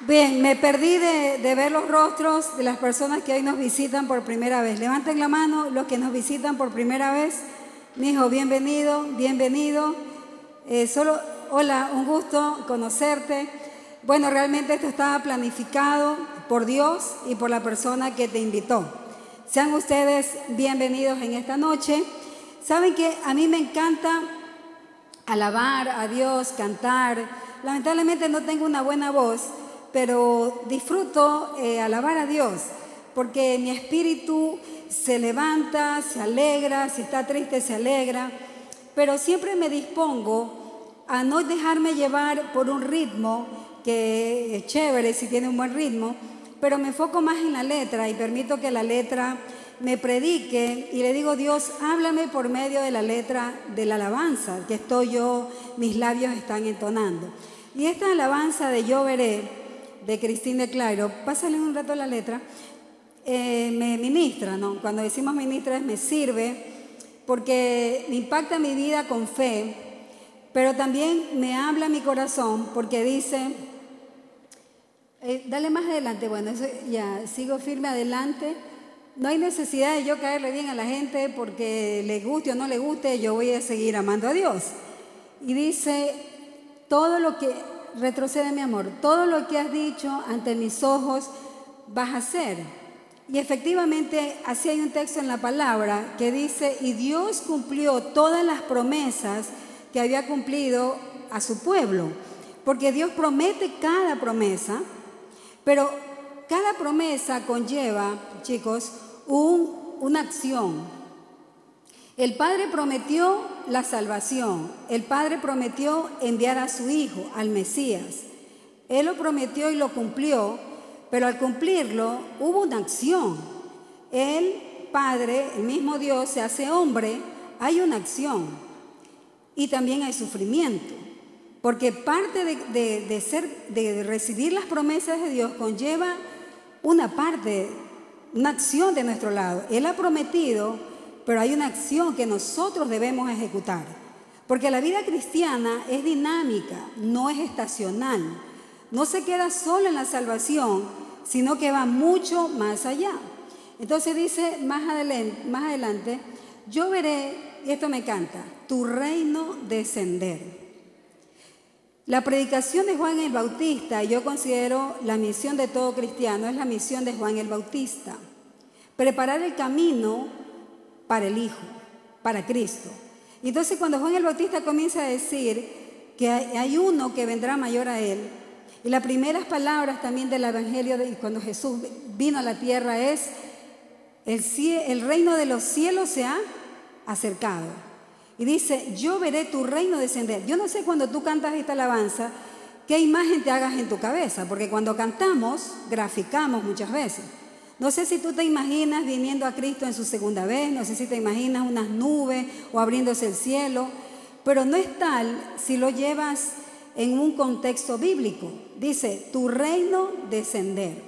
Bien, me perdí de, ver los rostros de las personas que hoy nos visitan por primera vez. Levanten la mano los que nos visitan por primera vez. Mi hijo, bienvenido, bienvenido. Eh, solo, hola, un gusto conocerte. Bueno, realmente esto estaba planificado por Dios y por la persona que te invitó. Sean ustedes bienvenidos en esta noche. Saben que a mí me encanta alabar a Dios, cantar. Lamentablemente no tengo una buena voz, pero disfruto eh, alabar a Dios, porque mi espíritu se levanta, se alegra, si está triste se alegra, pero siempre me dispongo a no dejarme llevar por un ritmo que es chévere si tiene un buen ritmo, pero me enfoco más en la letra y permito que la letra me predique y le digo, Dios, háblame por medio de la letra de la alabanza que estoy yo, mis labios están entonando. Y esta alabanza de Yo veré, de Cristina de Clairo, pásale un rato la letra, eh, me ministra, ¿no? Cuando decimos ministra me sirve porque me impacta mi vida con fe, pero también me habla mi corazón porque dice, eh, dale más adelante, bueno, eso ya, sigo firme adelante no hay necesidad de yo caerle bien a la gente porque le guste o no le guste, yo voy a seguir amando a Dios. Y dice, todo lo que, retrocede mi amor, todo lo que has dicho ante mis ojos vas a hacer. Y efectivamente, así hay un texto en la palabra que dice, y Dios cumplió todas las promesas que había cumplido a su pueblo. Porque Dios promete cada promesa, pero cada promesa conlleva, chicos, una acción. El Padre prometió la salvación, el Padre prometió enviar a su Hijo, al Mesías. Él lo prometió y lo cumplió, pero al cumplirlo hubo una acción. El Padre, el mismo Dios, se hace hombre, hay una acción y también hay sufrimiento. Porque parte de, de, ser, de recibir las promesas de Dios conlleva una parte una acción de nuestro lado. Él ha prometido, pero hay una acción que nosotros debemos ejecutar. Porque la vida cristiana es dinámica, no es estacional. No se queda solo en la salvación, sino que va mucho más allá. Entonces dice más adelante, más adelante yo veré, y esto me encanta, tu reino descender. La predicación de Juan el Bautista, yo considero la misión de todo cristiano, es la misión de Juan el Bautista. Preparar el camino para el Hijo, para Cristo. Entonces cuando Juan el Bautista comienza a decir que hay uno que vendrá mayor a él, y las primeras palabras también del Evangelio de cuando Jesús vino a la tierra es, el, el reino de los cielos se ha acercado. Y dice, yo veré tu reino descender. Yo no sé cuando tú cantas esta alabanza, qué imagen te hagas en tu cabeza, porque cuando cantamos, graficamos muchas veces. No sé si tú te imaginas viniendo a Cristo en su segunda vez, no sé si te imaginas unas nubes o abriéndose el cielo, pero no es tal si lo llevas en un contexto bíblico. Dice, tu reino descender.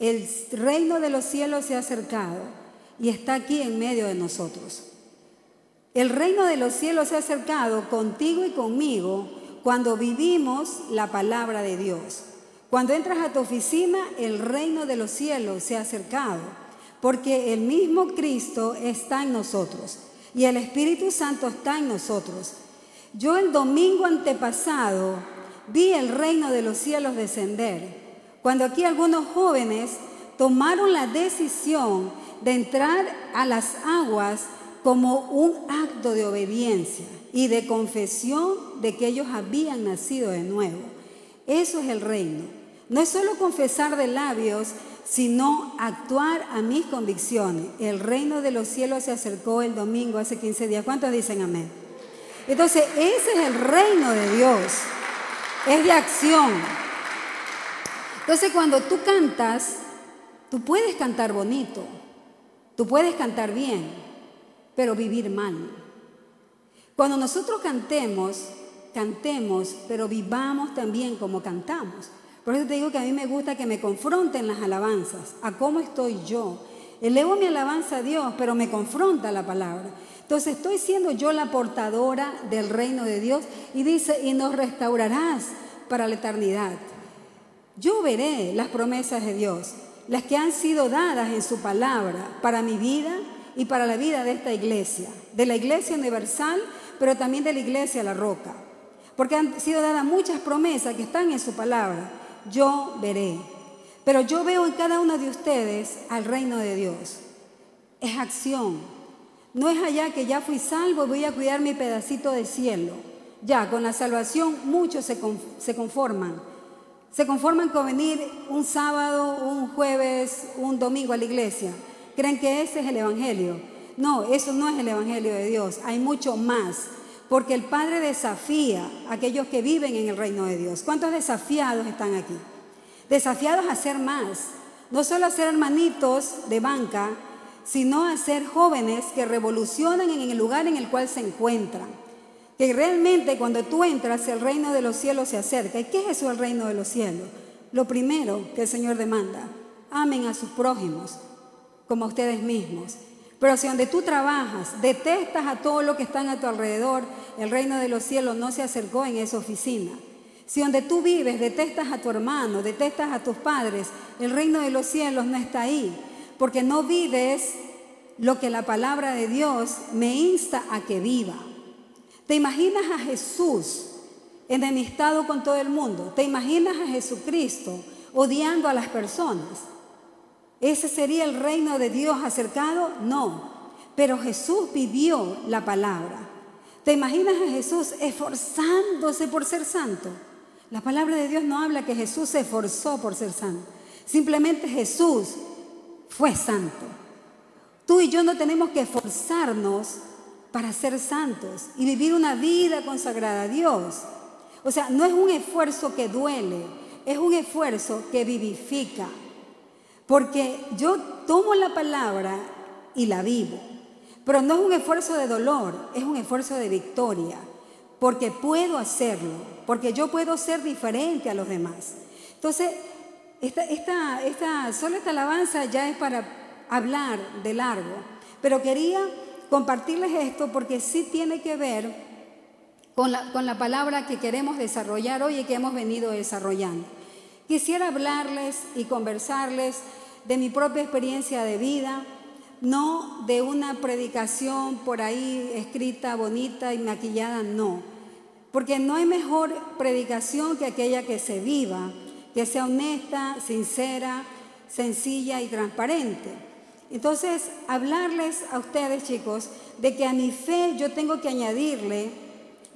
El reino de los cielos se ha acercado y está aquí en medio de nosotros. El reino de los cielos se ha acercado contigo y conmigo cuando vivimos la palabra de Dios. Cuando entras a tu oficina, el reino de los cielos se ha acercado, porque el mismo Cristo está en nosotros y el Espíritu Santo está en nosotros. Yo el domingo antepasado vi el reino de los cielos descender, cuando aquí algunos jóvenes tomaron la decisión de entrar a las aguas como un acto de obediencia y de confesión de que ellos habían nacido de nuevo. Eso es el reino. No es solo confesar de labios, sino actuar a mis convicciones. El reino de los cielos se acercó el domingo hace 15 días. ¿Cuántos dicen amén? Entonces, ese es el reino de Dios. Es de acción. Entonces, cuando tú cantas, tú puedes cantar bonito, tú puedes cantar bien, pero vivir mal. Cuando nosotros cantemos, cantemos, pero vivamos también como cantamos. Por eso te digo que a mí me gusta que me confronten las alabanzas, a cómo estoy yo. Elevo mi alabanza a Dios, pero me confronta la palabra. Entonces estoy siendo yo la portadora del reino de Dios y dice, y nos restaurarás para la eternidad. Yo veré las promesas de Dios, las que han sido dadas en su palabra para mi vida y para la vida de esta iglesia, de la iglesia universal, pero también de la iglesia La Roca. Porque han sido dadas muchas promesas que están en su palabra. Yo veré. Pero yo veo en cada uno de ustedes al reino de Dios. Es acción. No es allá que ya fui salvo voy a cuidar mi pedacito de cielo. Ya, con la salvación muchos se, se conforman. Se conforman con venir un sábado, un jueves, un domingo a la iglesia. Creen que ese es el Evangelio. No, eso no es el Evangelio de Dios. Hay mucho más. Porque el Padre desafía a aquellos que viven en el reino de Dios. ¿Cuántos desafiados están aquí? Desafiados a ser más. No solo a ser hermanitos de banca, sino a ser jóvenes que revolucionan en el lugar en el cual se encuentran. Que realmente cuando tú entras, el reino de los cielos se acerca. ¿Y qué es eso el reino de los cielos? Lo primero que el Señor demanda, amen a sus prójimos como a ustedes mismos. Pero si donde tú trabajas detestas a todo lo que están a tu alrededor, el reino de los cielos no se acercó en esa oficina. Si donde tú vives detestas a tu hermano, detestas a tus padres, el reino de los cielos no está ahí, porque no vives lo que la palabra de Dios me insta a que viva. ¿Te imaginas a Jesús enemistado con todo el mundo? ¿Te imaginas a Jesucristo odiando a las personas? ¿Ese sería el reino de Dios acercado? No. Pero Jesús vivió la palabra. ¿Te imaginas a Jesús esforzándose por ser santo? La palabra de Dios no habla que Jesús se esforzó por ser santo. Simplemente Jesús fue santo. Tú y yo no tenemos que esforzarnos para ser santos y vivir una vida consagrada a Dios. O sea, no es un esfuerzo que duele, es un esfuerzo que vivifica. Porque yo tomo la palabra y la vivo. Pero no es un esfuerzo de dolor, es un esfuerzo de victoria. Porque puedo hacerlo, porque yo puedo ser diferente a los demás. Entonces, esta, esta, solo esta alabanza ya es para hablar de largo. Pero quería compartirles esto porque sí tiene que ver con la palabra que queremos desarrollar hoy y que hemos venido desarrollando. Quisiera hablarles y conversarles de mi propia experiencia de vida, no de una predicación por ahí escrita, bonita y maquillada, no. Porque no hay mejor predicación que aquella que se viva, que sea honesta, sincera, sencilla y transparente. Entonces, hablarles a ustedes, chicos, de que a mi fe yo tengo que añadirle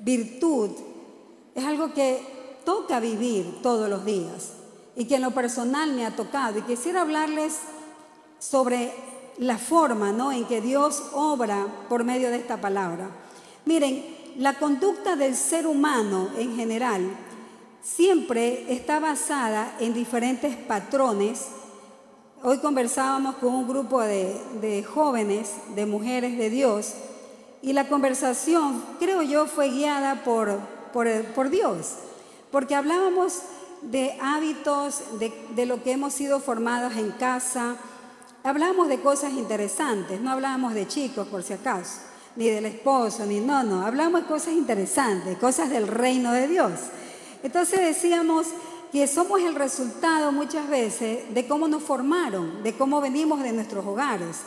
virtud, es algo que toca vivir todos los días y que en lo personal me ha tocado. Y quisiera hablarles sobre la forma ¿no? en que Dios obra por medio de esta palabra. Miren, la conducta del ser humano en general siempre está basada en diferentes patrones. Hoy conversábamos con un grupo de, jóvenes, de mujeres de Dios, y la conversación, creo yo, fue guiada por, por, por Dios, porque hablábamos de hábitos, de, lo que hemos sido formados en casa. Hablamos de cosas interesantes, no hablamos de chicos por si acaso, ni del esposo, ni no, no, hablamos de cosas interesantes, cosas del reino de Dios. Entonces decíamos que somos el resultado muchas veces de cómo nos formaron, de cómo venimos de nuestros hogares.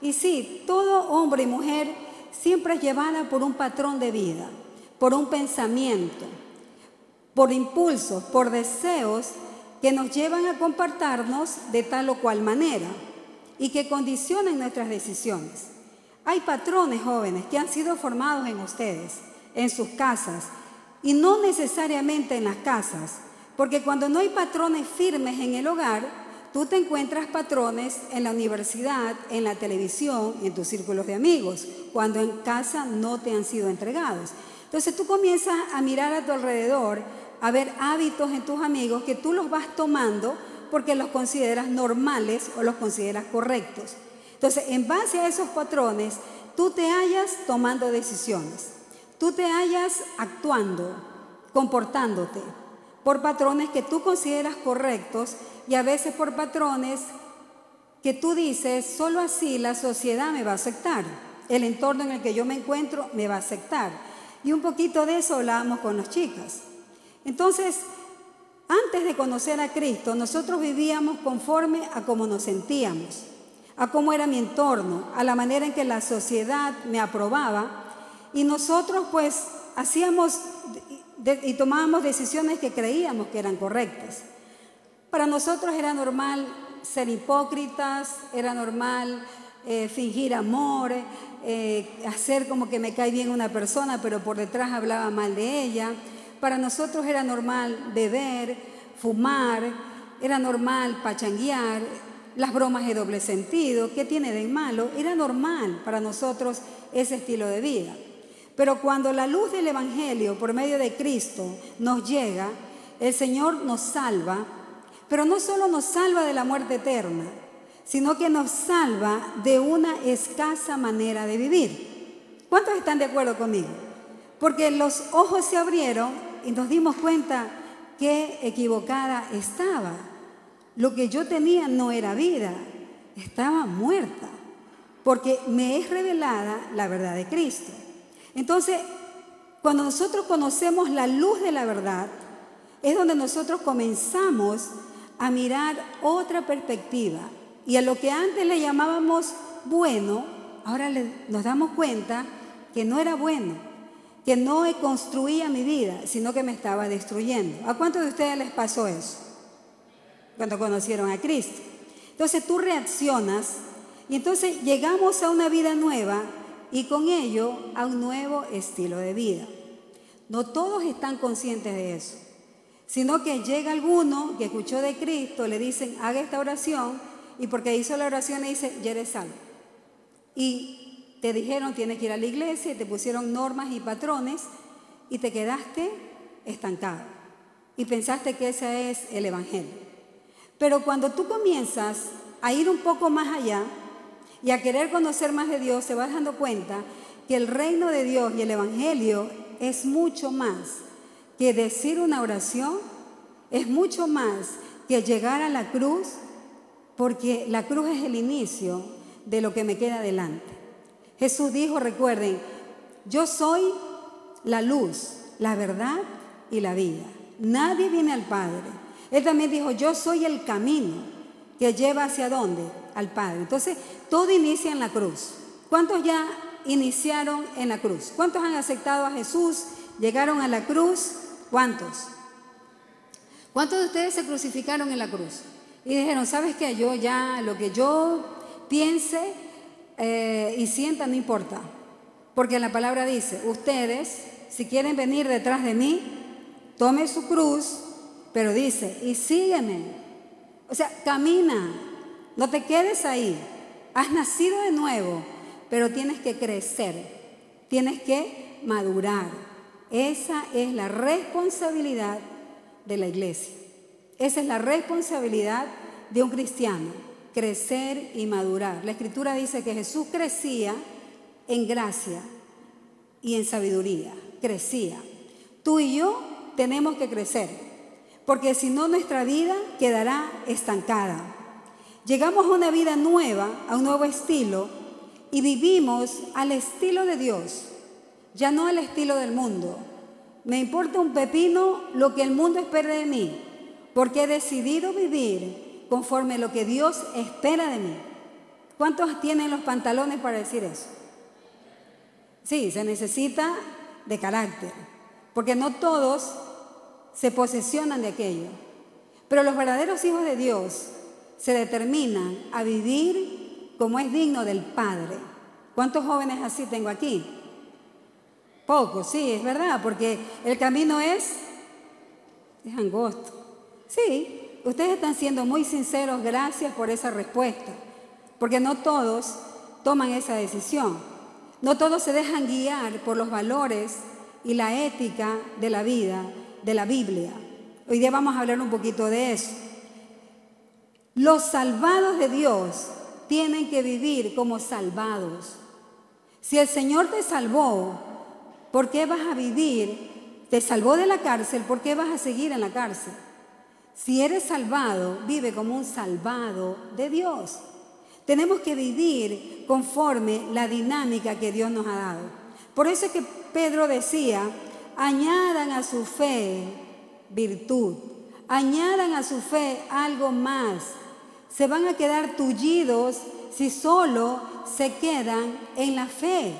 Y sí, todo hombre y mujer siempre es llevada por un patrón de vida, por un pensamiento, por impulsos, por deseos que nos llevan a comportarnos de tal o cual manera y que condicionan nuestras decisiones. Hay patrones jóvenes que han sido formados en ustedes, en sus casas, y no necesariamente en las casas, porque cuando no hay patrones firmes en el hogar, tú te encuentras patrones en la universidad, en la televisión, en tus círculos de amigos, cuando en casa no te han sido entregados. Entonces tú comienzas a mirar a tu alrededor haber hábitos en tus amigos que tú los vas tomando porque los consideras normales o los consideras correctos. Entonces, en base a esos patrones, tú te hallas tomando decisiones, tú te hallas actuando, comportándote por patrones que tú consideras correctos y a veces por patrones que tú dices, solo así la sociedad me va a aceptar, el entorno en el que yo me encuentro me va a aceptar. Y un poquito de eso hablábamos con las chicas. Entonces, Antes de conocer a Cristo, nosotros vivíamos conforme a cómo nos sentíamos, a cómo era mi entorno, a la manera en que la sociedad me aprobaba. Y nosotros pues hacíamos y tomábamos decisiones que creíamos que eran correctas. Para nosotros era normal ser hipócritas, era normal eh, fingir amor, eh, hacer como que me cae bien una persona, pero por detrás hablaba mal de ella. Para nosotros era normal beber, fumar, era normal pachanguear, las bromas de doble sentido, ¿qué tiene de malo? Era normal para nosotros ese estilo de vida. Pero cuando la luz del Evangelio por medio de Cristo nos llega, el Señor nos salva, pero no solo nos salva de la muerte eterna, sino que nos salva de una escasa manera de vivir. ¿Cuántos están de acuerdo conmigo? Porque los ojos se abrieron y nos dimos cuenta que equivocada estaba. Lo que yo tenía no era vida, estaba muerta, porque me es revelada la verdad de Cristo. Entonces, cuando nosotros conocemos la luz de la verdad, es donde nosotros comenzamos a mirar otra perspectiva. Y a lo que antes le llamábamos bueno, ahora nos damos cuenta que no era bueno, que no construía mi vida, sino que me estaba destruyendo. ¿A cuántos de ustedes les pasó eso? Cuando conocieron a Cristo. Entonces tú reaccionas y entonces llegamos a una vida nueva y con ello a un nuevo estilo de vida. No todos están conscientes de eso, sino que llega alguno que escuchó de Cristo, le dicen, haga esta oración, y porque hizo la oración le dice, ya eres salvo. Y te dijeron, tienes que ir a la iglesia, y te pusieron normas y patrones, y te quedaste estancado. Y pensaste que ese es el Evangelio. Pero cuando tú comienzas a ir un poco más allá, y a querer conocer más de Dios, se va dando cuenta que el reino de Dios y el Evangelio es mucho más que decir una oración, es mucho más que llegar a la cruz, porque la cruz es el inicio de lo que me queda delante. Jesús dijo, recuerden, yo soy la luz, la verdad y la vida. Nadie viene al Padre. Él también dijo, yo soy el camino que lleva hacia dónde? Al Padre. Entonces, todo inicia en la cruz. ¿Cuántos ya iniciaron en la cruz? ¿Cuántos han aceptado a Jesús? ¿Llegaron a la cruz? ¿Cuántos? ¿Cuántos de ustedes se crucificaron en la cruz? Y dijeron, ¿sabes qué? Yo ya, lo que yo piense eh, y sienta no importa. Porque la palabra dice, ustedes, si quieren venir detrás de mí, tome su cruz, pero dice, y sígueme. O sea, camina, no te quedes ahí. Has nacido de nuevo, pero tienes que crecer, tienes que madurar. Esa es la responsabilidad de la iglesia. Esa es la responsabilidad de un cristiano, crecer y madurar. La escritura dice que Jesús crecía en gracia y en sabiduría, crecía. Tú y yo tenemos que crecer, porque si no nuestra vida quedará estancada. Llegamos a una vida nueva, a un nuevo estilo, y vivimos al estilo de Dios, ya no al estilo del mundo. Me importa un pepino lo que el mundo espera de mí, porque he decidido vivir conforme lo que Dios espera de mí. ¿Cuántos tienen los pantalones para decir eso? Sí, se necesita de carácter, porque no todos se posesionan de aquello. Pero los verdaderos hijos de Dios se determinan a vivir como es digno del Padre. ¿Cuántos jóvenes así tengo aquí? Pocos, sí, es verdad, porque el camino es, es angosto. Sí, ustedes están siendo muy sinceros, gracias por esa respuesta, porque no todos toman esa decisión. No todos se dejan guiar por los valores y la ética de la vida, de la Biblia. Hoy día vamos a hablar un poquito de eso. Los salvados de Dios tienen que vivir como salvados. Si el Señor te salvó, ¿por qué vas a vivir? Te salvó de la cárcel, ¿por qué vas a seguir en la cárcel? Si eres salvado, vive como un salvado de Dios. Tenemos que vivir conforme la dinámica que Dios nos ha dado. Por eso es que Pedro decía, añadan a su fe virtud, Añadan a su fe algo más. Se van a quedar tullidos si solo se quedan en la fe.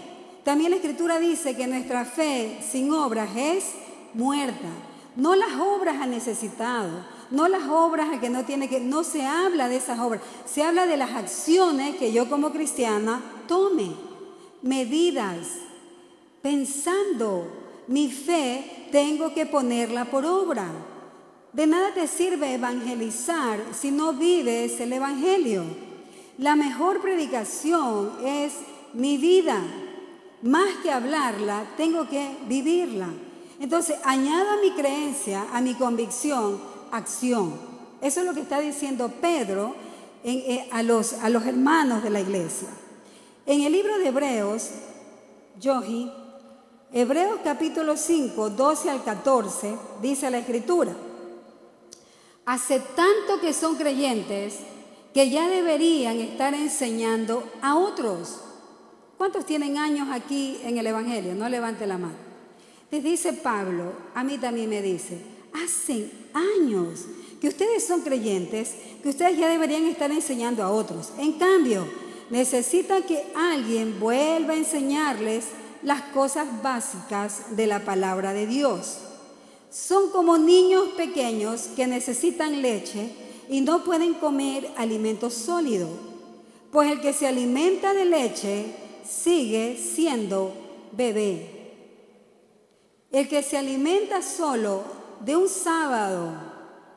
También la escritura dice que nuestra fe sin obras es muerta. No las obras ha necesitado, no las obras que no tiene que, no se habla de esas obras, se habla de las acciones que yo como cristiana tome, medidas, pensando, mi fe tengo que ponerla por obra. De nada te sirve evangelizar si no vives el Evangelio. La mejor predicación es mi vida. Más que hablarla, tengo que vivirla. Entonces, añado a mi creencia, a mi convicción, acción. Eso es lo que está diciendo Pedro eh, a, los, a los hermanos de la iglesia. En el libro de Hebreos, Yohi, Hebreos capítulo 5, 12 al 14, dice la escritura, hace tanto que son creyentes que ya deberían estar enseñando a otros. ¿Cuántos tienen años aquí en el Evangelio? No levante la mano. Les dice Pablo, a mí también me dice, hace años que ustedes son creyentes, que ustedes ya deberían estar enseñando a otros. En cambio, necesitan que alguien vuelva a enseñarles las cosas básicas de la palabra de Dios. Son como niños pequeños que necesitan leche y no pueden comer alimento sólido, pues el que se alimenta de leche sigue siendo bebé. El que se alimenta solo de un sábado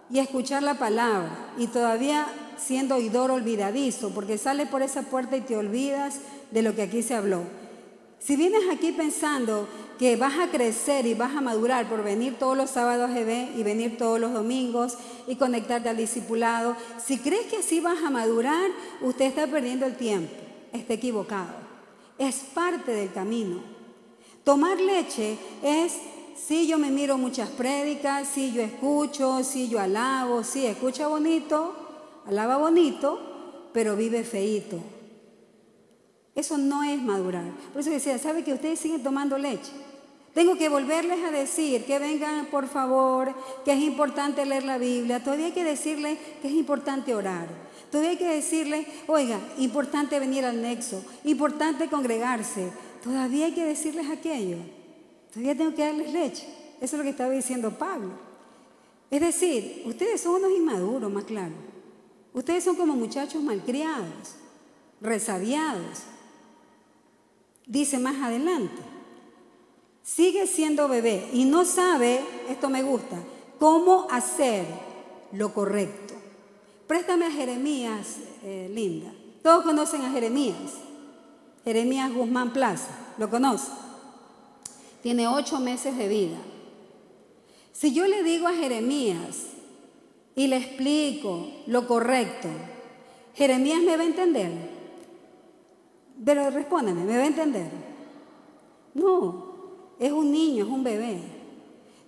y escuchar la palabra y todavía siendo oidor olvidadizo, porque sale por esa puerta y te olvidas de lo que aquí se habló. Si vienes aquí pensando que vas a crecer y vas a madurar por venir todos los sábados EB y venir todos los domingos y conectarte al discipulado, si crees que así vas a madurar, usted está perdiendo el tiempo, está equivocado. Es parte del camino. Tomar leche es, si yo me miro muchas prédicas, si yo escucho, si yo alabo, si escucha bonito, alaba bonito, pero vive feito. Eso no es madurar. Por eso decía, ¿sabe que ustedes siguen tomando leche? Tengo que volverles a decir que vengan, por favor, que es importante leer la Biblia. Todavía hay que decirles que es importante orar. Todavía hay que decirles, oiga, importante venir al nexo, importante congregarse. Todavía hay que decirles aquello. Todavía tengo que darles leche. Eso es lo que estaba diciendo Pablo. Es decir, ustedes son unos inmaduros, más claro. Ustedes son como muchachos malcriados, resabiados. Dice más adelante, sigue siendo bebé y no sabe, esto me gusta, cómo hacer lo correcto. Préstame a Jeremías, eh, Linda. Todos conocen a Jeremías. Jeremías Guzmán Plaza, ¿lo conoce? Tiene ocho meses de vida. Si yo le digo a Jeremías y le explico lo correcto, Jeremías me va a entender. Pero respóndeme, ¿me va a entender? No, es un niño, es un bebé.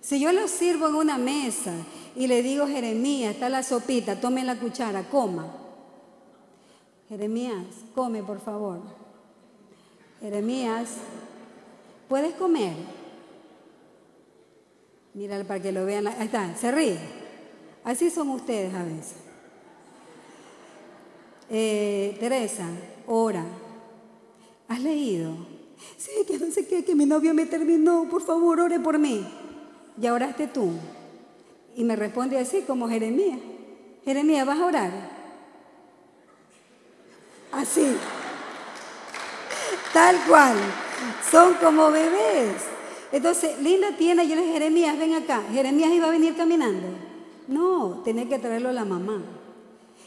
Si yo lo sirvo en una mesa y le digo, Jeremías, está la sopita, tome la cuchara, coma. Jeremías, come por favor. Jeremías, ¿puedes comer? Mira para que lo vean. Ahí está, se ríe. Así son ustedes a veces. Eh, Teresa, ora. ¿Has leído? Sí, que no sé qué, que mi novio me terminó. Por favor, ore por mí. Y oraste tú. Y me responde así como Jeremías. Jeremías, ¿vas a orar? Así. Tal cual. Son como bebés. Entonces, Linda tiene, yo le Jeremías, ven acá. Jeremías iba a venir caminando. No, tenía que traerlo a la mamá.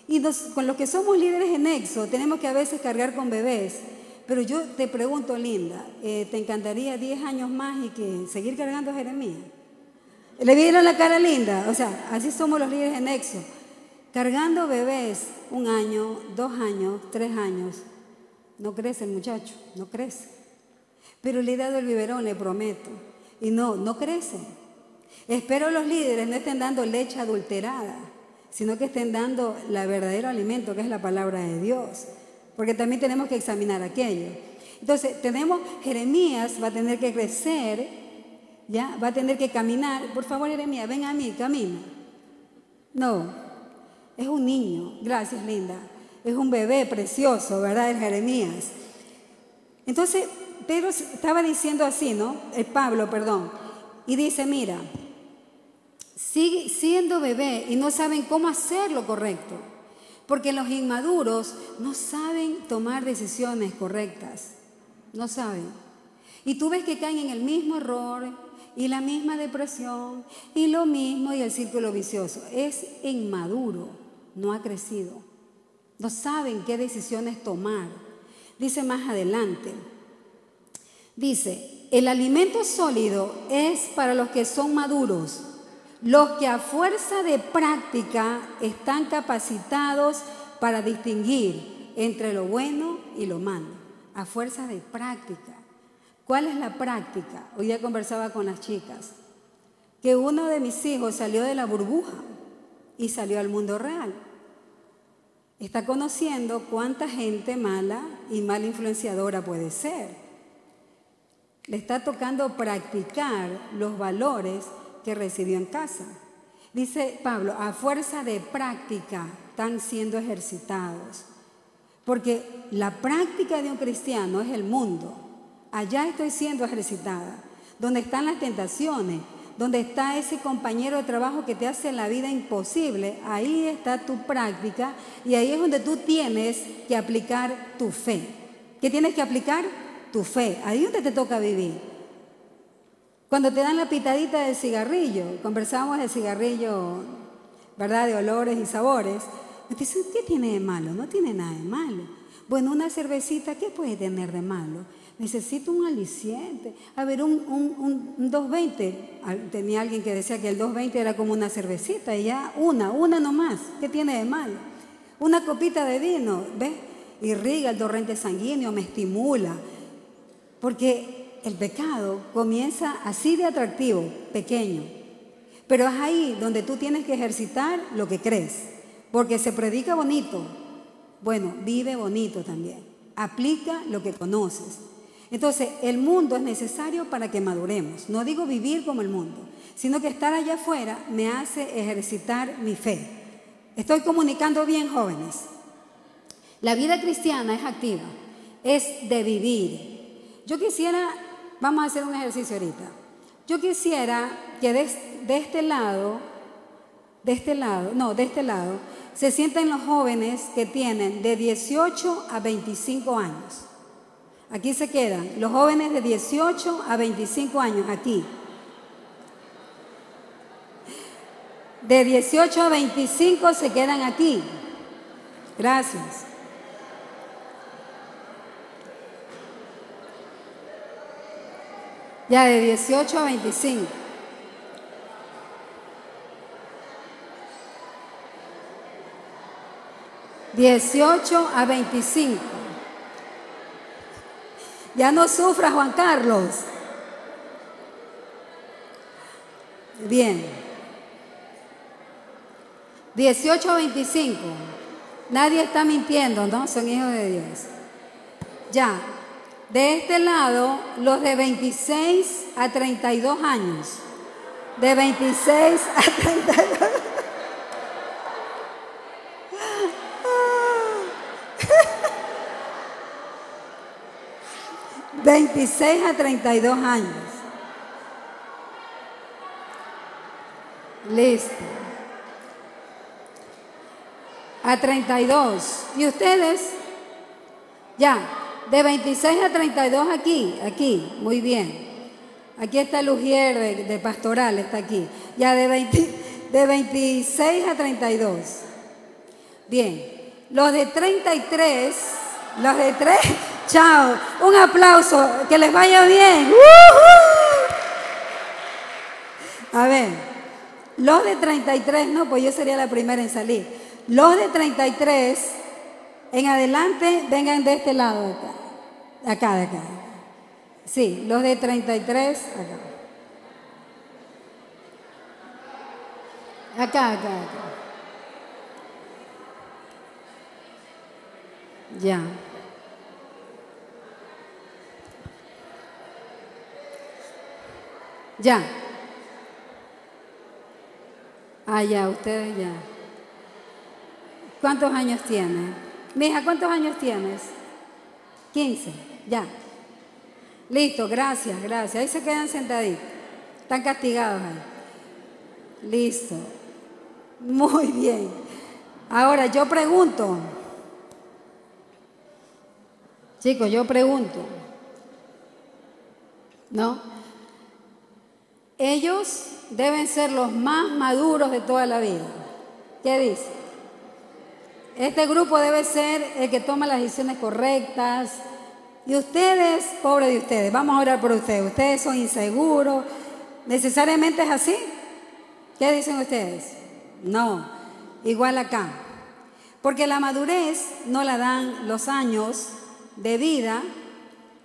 Y con los que somos líderes en Exo, tenemos que a veces cargar con bebés. Pero yo te pregunto, Linda, eh, ¿te encantaría 10 años más y que seguir cargando a Jeremías? ¿Le vieron la cara linda? O sea, así somos los líderes en Exo. Cargando bebés un año, dos años, tres años. No crece el muchacho, no crece. Pero le he dado el biberón, le prometo. Y no, no crece. Espero los líderes no estén dando leche adulterada, sino que estén dando la verdadero alimento, que es la palabra de Dios. Porque también tenemos que examinar aquello. Entonces, tenemos, Jeremías va a tener que crecer, ¿ya? Va a tener que caminar. Por favor, Jeremías, ven a mí, camina. No, es un niño. Gracias, linda. Es un bebé precioso, ¿verdad? El Jeremías. Entonces, Pedro estaba diciendo así, ¿no? El Pablo, perdón. Y dice, mira, sigue siendo bebé y no saben cómo hacer lo correcto. Porque los inmaduros no saben tomar decisiones correctas. No saben. Y tú ves que caen en el mismo error y la misma depresión y lo mismo y el círculo vicioso. Es inmaduro, no ha crecido. No saben qué decisiones tomar. Dice más adelante. Dice, el alimento sólido es para los que son maduros los que a fuerza de práctica están capacitados para distinguir entre lo bueno y lo malo, a fuerza de práctica. ¿Cuál es la práctica? Hoy ya conversaba con las chicas, que uno de mis hijos salió de la burbuja y salió al mundo real. Está conociendo cuánta gente mala y mal influenciadora puede ser. Le está tocando practicar los valores que recibió en casa. Dice Pablo, a fuerza de práctica están siendo ejercitados. Porque la práctica de un cristiano es el mundo. Allá estoy siendo ejercitada. Donde están las tentaciones, donde está ese compañero de trabajo que te hace la vida imposible, ahí está tu práctica y ahí es donde tú tienes que aplicar tu fe. ¿Qué tienes que aplicar? Tu fe. Ahí donde te toca vivir. Cuando te dan la pitadita del cigarrillo, conversamos del cigarrillo, ¿verdad? De olores y sabores. Me dicen, ¿qué tiene de malo? No tiene nada de malo. Bueno, una cervecita, ¿qué puede tener de malo? Necesito un aliciente. A ver, un, un, un, 220. Tenía alguien que decía que el 220 era como una cervecita y ya una, una nomás. ¿Qué tiene de malo? Una copita de vino, ¿ves? Irriga el torrente sanguíneo, me estimula. Porque el pecado comienza así de atractivo, pequeño. Pero es ahí donde tú tienes que ejercitar lo que crees. Porque se predica bonito. Bueno, vive bonito también. Aplica lo que conoces. Entonces, el mundo es necesario para que maduremos. No digo vivir como el mundo, sino que estar allá afuera me hace ejercitar mi fe. Estoy comunicando bien, jóvenes. La vida cristiana es activa, es de vivir. Yo quisiera Vamos a hacer un ejercicio ahorita. Yo quisiera que de, este lado, de este lado, no, de este lado, se sienten los jóvenes que tienen de 18 a 25 años. Aquí se quedan los jóvenes de 18 a 25 años, aquí. De 18 a 25 se quedan aquí. Gracias. Ya de 18 a 25. Dieciocho a 25. Ya no sufra Juan Carlos. Bien. 18 a 25. Nadie está mintiendo, ¿no? Son hijos de Dios. Ya. De este lado, los de 26 a 32 años. De 26 a 32. 26 a 32 años. Listo. A 32. ¿Y ustedes? Ya. De 26 a 32 aquí, aquí, muy bien. Aquí está el Ujier de, Pastoral, está aquí. Ya de, 20, de 26 a 32. Bien. Los de 33, los de 3, chao. Un aplauso, que les vaya bien. A ver, los de 33, no, pues yo sería la primera en salir. Los de 33 en adelante vengan de este lado de acá. Acá, de acá. Sí, los de 33, acá. Acá, acá, acá. Ya. Ya. Ah, ya, ustedes ya. ¿Cuántos años tiene? Mija, ¿cuántos años tienes? 15, ya. Listo, gracias, gracias. Ahí se quedan sentaditos. Están castigados ahí. Listo. Muy bien. Ahora yo pregunto. Chicos, yo pregunto. ¿No? Ellos deben ser los más maduros de toda la vida. ¿Qué dice? Este grupo debe ser el que toma las decisiones correctas. Y ustedes, pobre de ustedes, vamos a orar por ustedes. Ustedes son inseguros, ¿Necesariamente es así? ¿Qué dicen ustedes? No, igual acá. Porque la madurez no la dan los años de vida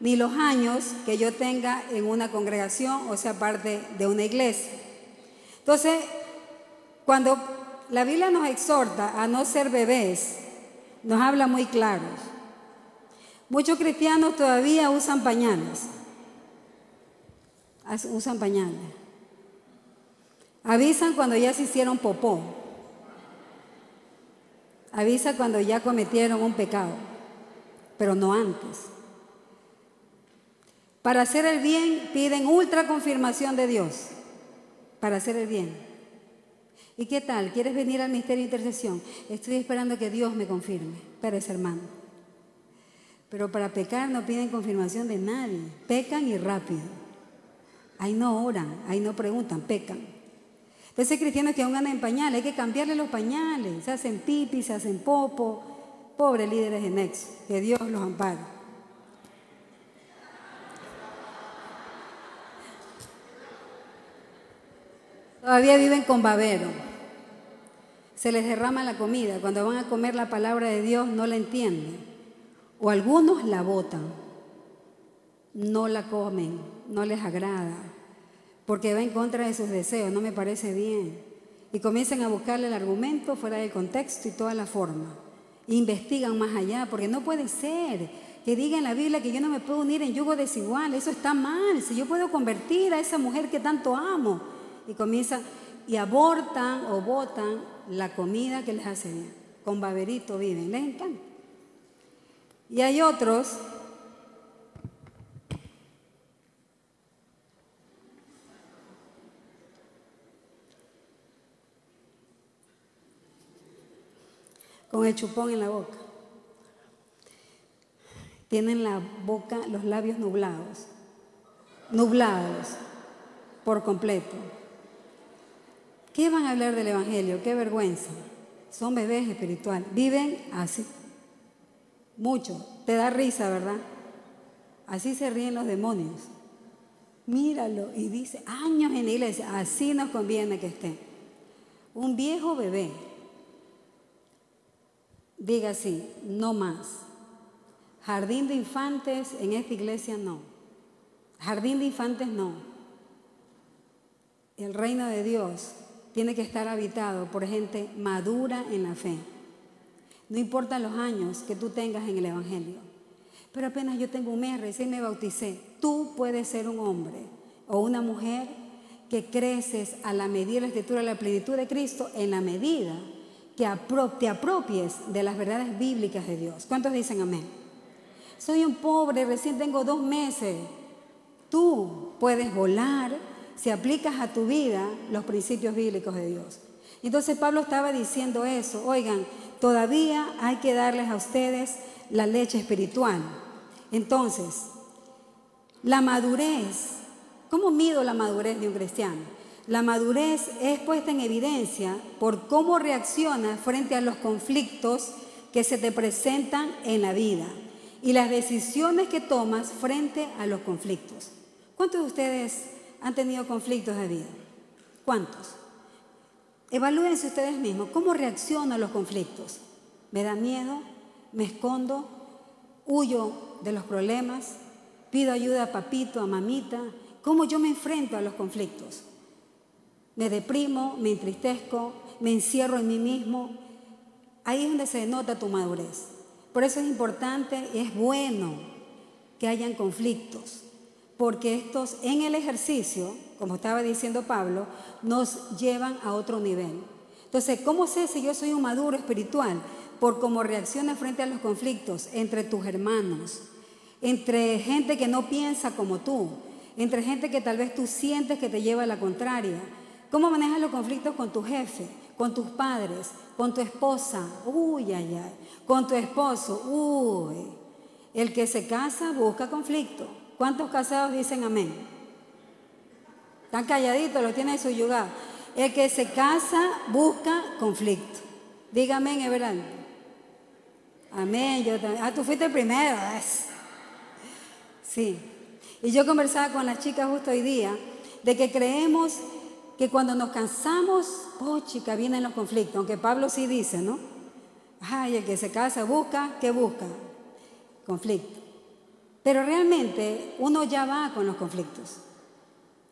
ni los años que yo tenga en una congregación o sea parte de una iglesia. Entonces, cuando la Biblia nos exhorta a no ser bebés, nos habla muy claro. Muchos cristianos todavía usan pañales usan pañales. Avisan cuando ya se hicieron popó. Avisa cuando ya cometieron un pecado, pero no antes. Para hacer el bien piden ultra confirmación de Dios. Para hacer el bien. ¿Y qué tal? ¿Quieres venir al misterio de intercesión? Estoy esperando que Dios me confirme. ese hermano. Pero para pecar no piden confirmación de nadie. Pecan y rápido. Ahí no oran, ahí no preguntan, pecan. Entonces cristianos que aún andan en pañales, hay que cambiarle los pañales. Se hacen pipi, se hacen popo. Pobres líderes en ex, que Dios los ampare. Todavía viven con babero. Se les derrama la comida. Cuando van a comer la palabra de Dios no la entienden. O algunos la botan. No la comen no les agrada, porque va en contra de sus deseos, no me parece bien. Y comienzan a buscarle el argumento fuera del contexto y toda la forma. investigan más allá, porque no puede ser que diga en la Biblia que yo no me puedo unir en yugo desigual, eso está mal, si yo puedo convertir a esa mujer que tanto amo. Y comienzan y abortan o botan la comida que les hace bien. Con baberito viven, les encanta. Y hay otros con el chupón en la boca. Tienen la boca, los labios nublados, nublados por completo. ¿Qué van a hablar del Evangelio? Qué vergüenza. Son bebés espirituales. Viven así. Mucho. Te da risa, ¿verdad? Así se ríen los demonios. Míralo y dice, años en la iglesia, así nos conviene que esté. Un viejo bebé Diga así, no más. Jardín de infantes en esta iglesia no. Jardín de infantes no. El reino de Dios tiene que estar habitado por gente madura en la fe. No importa los años que tú tengas en el Evangelio. Pero apenas yo tengo un mes, recién me bauticé. Tú puedes ser un hombre o una mujer que creces a la medida de la escritura, la plenitud de Cristo, en la medida que te apropies de las verdades bíblicas de Dios. ¿Cuántos dicen amén? Soy un pobre, recién tengo dos meses. Tú puedes volar si aplicas a tu vida los principios bíblicos de Dios. Entonces Pablo estaba diciendo eso. Oigan, todavía hay que darles a ustedes la leche espiritual. Entonces, la madurez, ¿cómo mido la madurez de un cristiano? La madurez es puesta en evidencia por cómo reaccionas frente a los conflictos que se te presentan en la vida y las decisiones que tomas frente a los conflictos. ¿Cuántos de ustedes han tenido conflictos de vida? ¿Cuántos? Evalúense ustedes mismos, ¿cómo reacciono a los conflictos? ¿Me da miedo? ¿Me escondo? ¿Huyo de los problemas? ¿Pido ayuda a papito, a mamita? ¿Cómo yo me enfrento a los conflictos? me deprimo, me entristezco, me encierro en mí mismo. Ahí es donde se denota tu madurez. Por eso es importante y es bueno que hayan conflictos, porque estos en el ejercicio, como estaba diciendo Pablo, nos llevan a otro nivel. Entonces, ¿cómo sé si yo soy un maduro espiritual? Por cómo reacciona frente a los conflictos entre tus hermanos, entre gente que no piensa como tú, entre gente que tal vez tú sientes que te lleva a la contraria. ¿Cómo manejas los conflictos con tu jefe, con tus padres, con tu esposa? Uy, ay, ay. Con tu esposo, uy. El que se casa busca conflicto. ¿Cuántos casados dicen amén? Están calladitos, lo tienen subyugado. El que se casa busca conflicto. Dígame amén, Everaldo. Amén, yo también. Ah, tú fuiste el primero. Sí. Y yo conversaba con las chicas justo hoy día de que creemos que cuando nos cansamos, oh chica, vienen los conflictos, aunque Pablo sí dice, ¿no? Ay, el que se casa busca, ¿qué busca? Conflicto. Pero realmente uno ya va con los conflictos.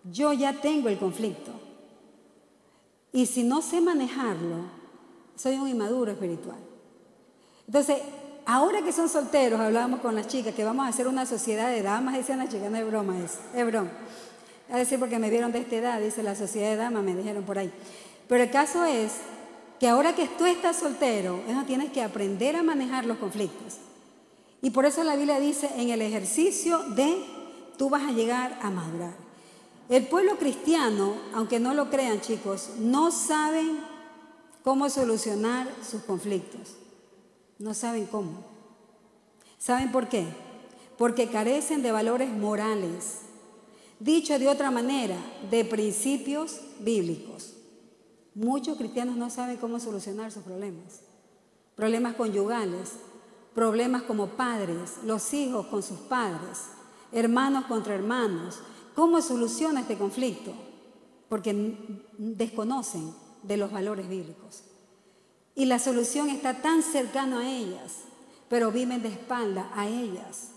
Yo ya tengo el conflicto. Y si no sé manejarlo, soy un inmaduro espiritual. Entonces, ahora que son solteros, hablábamos con las chicas que vamos a hacer una sociedad de damas, decían las chicas, no es broma, es, es broma. A decir porque me vieron de esta edad, dice la sociedad de damas, me dijeron por ahí. Pero el caso es que ahora que tú estás soltero, tienes que aprender a manejar los conflictos. Y por eso la Biblia dice, en el ejercicio de, tú vas a llegar a madurar. El pueblo cristiano, aunque no lo crean chicos, no saben cómo solucionar sus conflictos. No saben cómo. ¿Saben por qué? Porque carecen de valores morales. Dicho de otra manera, de principios bíblicos. Muchos cristianos no saben cómo solucionar sus problemas. Problemas conyugales, problemas como padres, los hijos con sus padres, hermanos contra hermanos. ¿Cómo soluciona este conflicto? Porque desconocen de los valores bíblicos. Y la solución está tan cercano a ellas, pero viven de espalda a ellas.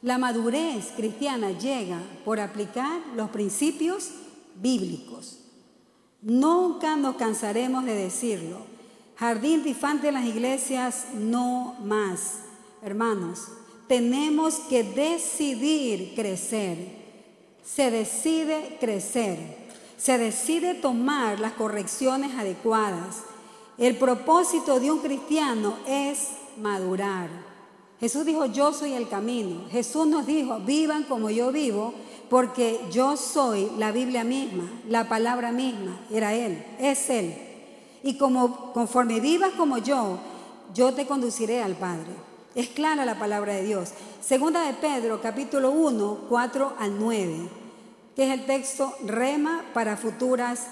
La madurez cristiana llega por aplicar los principios bíblicos. Nunca nos cansaremos de decirlo. Jardín de en las iglesias, no más. Hermanos, tenemos que decidir crecer. Se decide crecer. Se decide tomar las correcciones adecuadas. El propósito de un cristiano es madurar. Jesús dijo, yo soy el camino. Jesús nos dijo, vivan como yo vivo, porque yo soy la Biblia misma, la palabra misma. Era Él, es Él. Y como conforme vivas como yo, yo te conduciré al Padre. Es clara la palabra de Dios. Segunda de Pedro, capítulo 1, 4 al 9, que es el texto rema para futuras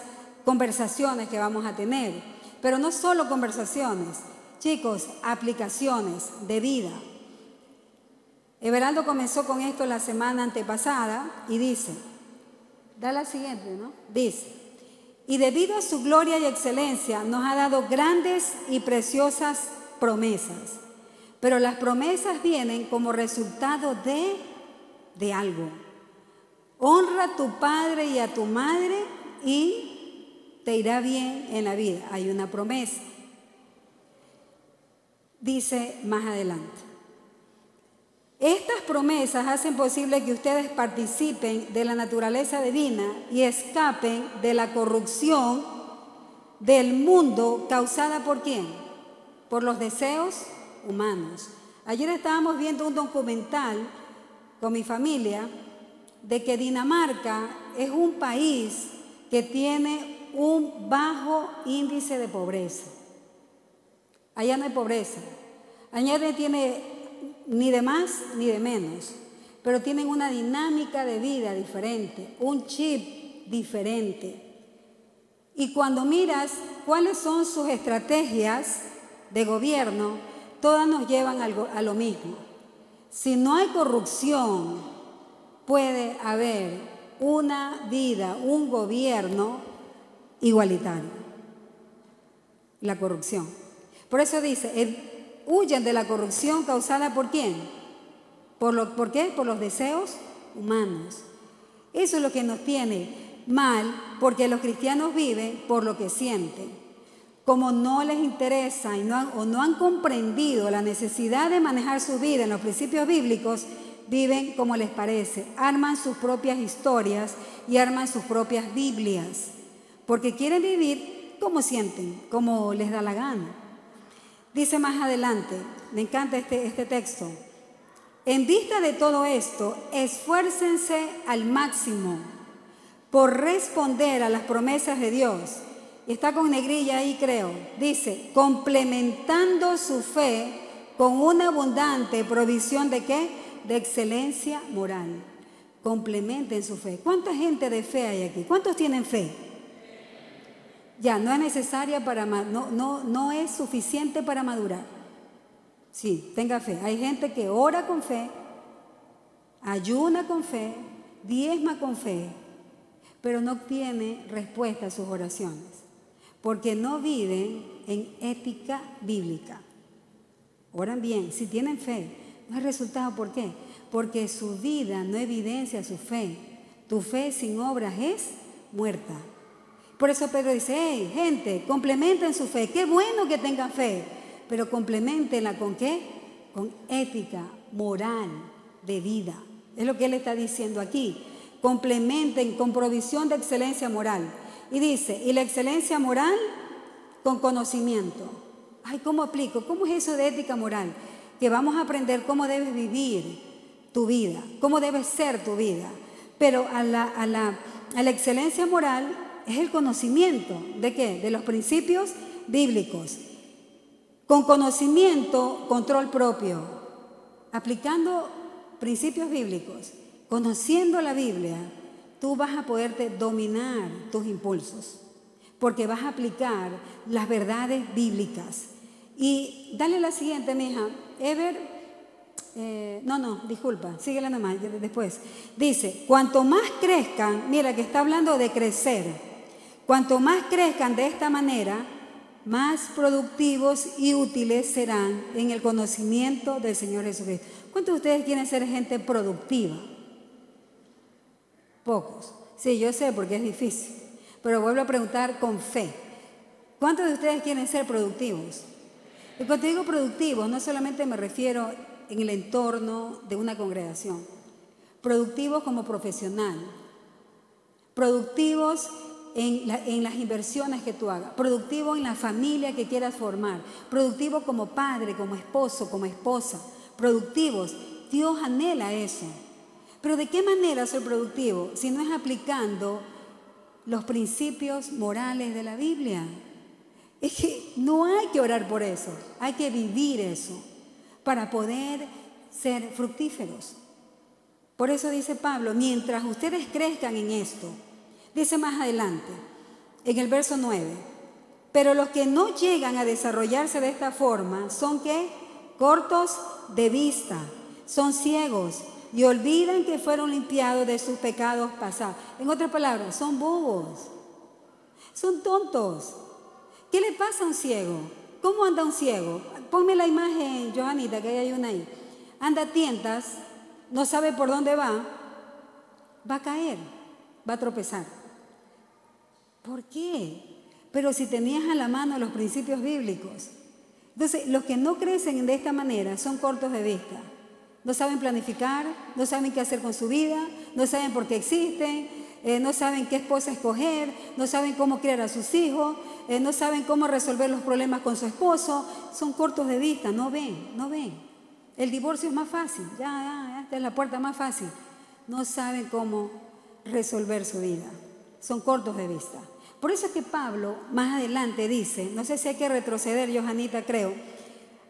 conversaciones que vamos a tener. Pero no solo conversaciones, chicos, aplicaciones de vida. Everaldo comenzó con esto la semana antepasada y dice, da la siguiente, ¿no? Dice, y debido a su gloria y excelencia nos ha dado grandes y preciosas promesas, pero las promesas vienen como resultado de, de algo. Honra a tu padre y a tu madre y te irá bien en la vida. Hay una promesa. Dice más adelante. Estas promesas hacen posible que ustedes participen de la naturaleza divina y escapen de la corrupción del mundo causada por quién? Por los deseos humanos. Ayer estábamos viendo un documental con mi familia de que Dinamarca es un país que tiene un bajo índice de pobreza. Allá no hay pobreza. Allá tiene ni de más ni de menos, pero tienen una dinámica de vida diferente, un chip diferente. Y cuando miras cuáles son sus estrategias de gobierno, todas nos llevan a lo mismo. Si no hay corrupción, puede haber una vida, un gobierno igualitario. La corrupción. Por eso dice, huyen de la corrupción causada por quién? ¿Por, lo, ¿Por qué? Por los deseos humanos. Eso es lo que nos tiene mal, porque los cristianos viven por lo que sienten. Como no les interesa y no o no han comprendido la necesidad de manejar su vida en los principios bíblicos, viven como les parece, arman sus propias historias y arman sus propias Biblias, porque quieren vivir como sienten, como les da la gana. Dice más adelante, me encanta este, este texto, en vista de todo esto, esfuércense al máximo por responder a las promesas de Dios. Y está con negrilla ahí, creo. Dice, complementando su fe con una abundante provisión de qué? De excelencia moral. Complementen su fe. ¿Cuánta gente de fe hay aquí? ¿Cuántos tienen fe? Ya, no es necesaria para, no, no, no es suficiente para madurar. Sí, tenga fe. Hay gente que ora con fe, ayuna con fe, diezma con fe, pero no tiene respuesta a sus oraciones, porque no viven en ética bíblica. Oran bien, si tienen fe, no hay resultado. ¿Por qué? Porque su vida no evidencia su fe. Tu fe sin obras es muerta. Por eso Pedro dice, hey, gente, complementen su fe. Qué bueno que tengan fe pero complementenla con qué? Con ética, moral, de vida. Es lo que él está diciendo aquí. Complementen con provisión de excelencia moral. Y dice, y la excelencia moral con conocimiento. Ay, ¿cómo aplico? ¿Cómo es eso de ética moral? Que vamos a aprender cómo debes vivir tu vida, cómo debe ser tu vida. Pero a la, a la, a la excelencia moral es el conocimiento de qué? De los principios bíblicos. Con conocimiento, control propio, aplicando principios bíblicos, conociendo la Biblia, tú vas a poderte dominar tus impulsos, porque vas a aplicar las verdades bíblicas. Y dale la siguiente, mija. Ever, eh, no, no, disculpa, síguela nomás después. Dice, cuanto más crezcan, mira que está hablando de crecer, cuanto más crezcan de esta manera, más productivos y útiles serán en el conocimiento del Señor Jesucristo. ¿Cuántos de ustedes quieren ser gente productiva? Pocos. Sí, yo sé porque es difícil, pero vuelvo a preguntar con fe. ¿Cuántos de ustedes quieren ser productivos? Y cuando digo productivos, no solamente me refiero en el entorno de una congregación, productivos como profesional, productivos en, las inversiones que tú hagas, productivo en la familia que quieras formar, productivo como padre, como esposo, como esposa, productivos. Dios anhela eso. Pero ¿de qué manera ser productivo si no es aplicando los principios morales de la Biblia? Es que no hay que orar por eso, hay que vivir eso para poder ser fructíferos. Por eso dice Pablo, mientras ustedes crezcan en esto, Dice más adelante, en el verso 9, pero los que no llegan a desarrollarse de esta forma son que cortos de vista, son ciegos y olvidan que fueron limpiados de sus pecados pasados. En otras palabras, son bobos, son tontos. ¿Qué le pasa a un ciego? ¿Cómo anda un ciego? Ponme la imagen, Johanita, que hay una ahí. Anda a tientas, no sabe por dónde va, va a caer, va a tropezar. ¿Por qué? Pero si tenías a la mano los principios bíblicos. Entonces, los que no crecen de esta manera son cortos de vista. No saben planificar, no saben qué hacer con su vida, no saben por qué existen, eh, no saben qué esposa escoger, no saben cómo criar a sus hijos, eh, no saben cómo resolver los problemas con su esposo. Son cortos de vista, no ven, no ven. El divorcio es más fácil, ya, ya, esta es la puerta más fácil. No saben cómo resolver su vida. Son cortos de vista. Por eso es que Pablo más adelante dice, no sé si hay que retroceder, Johanita, creo.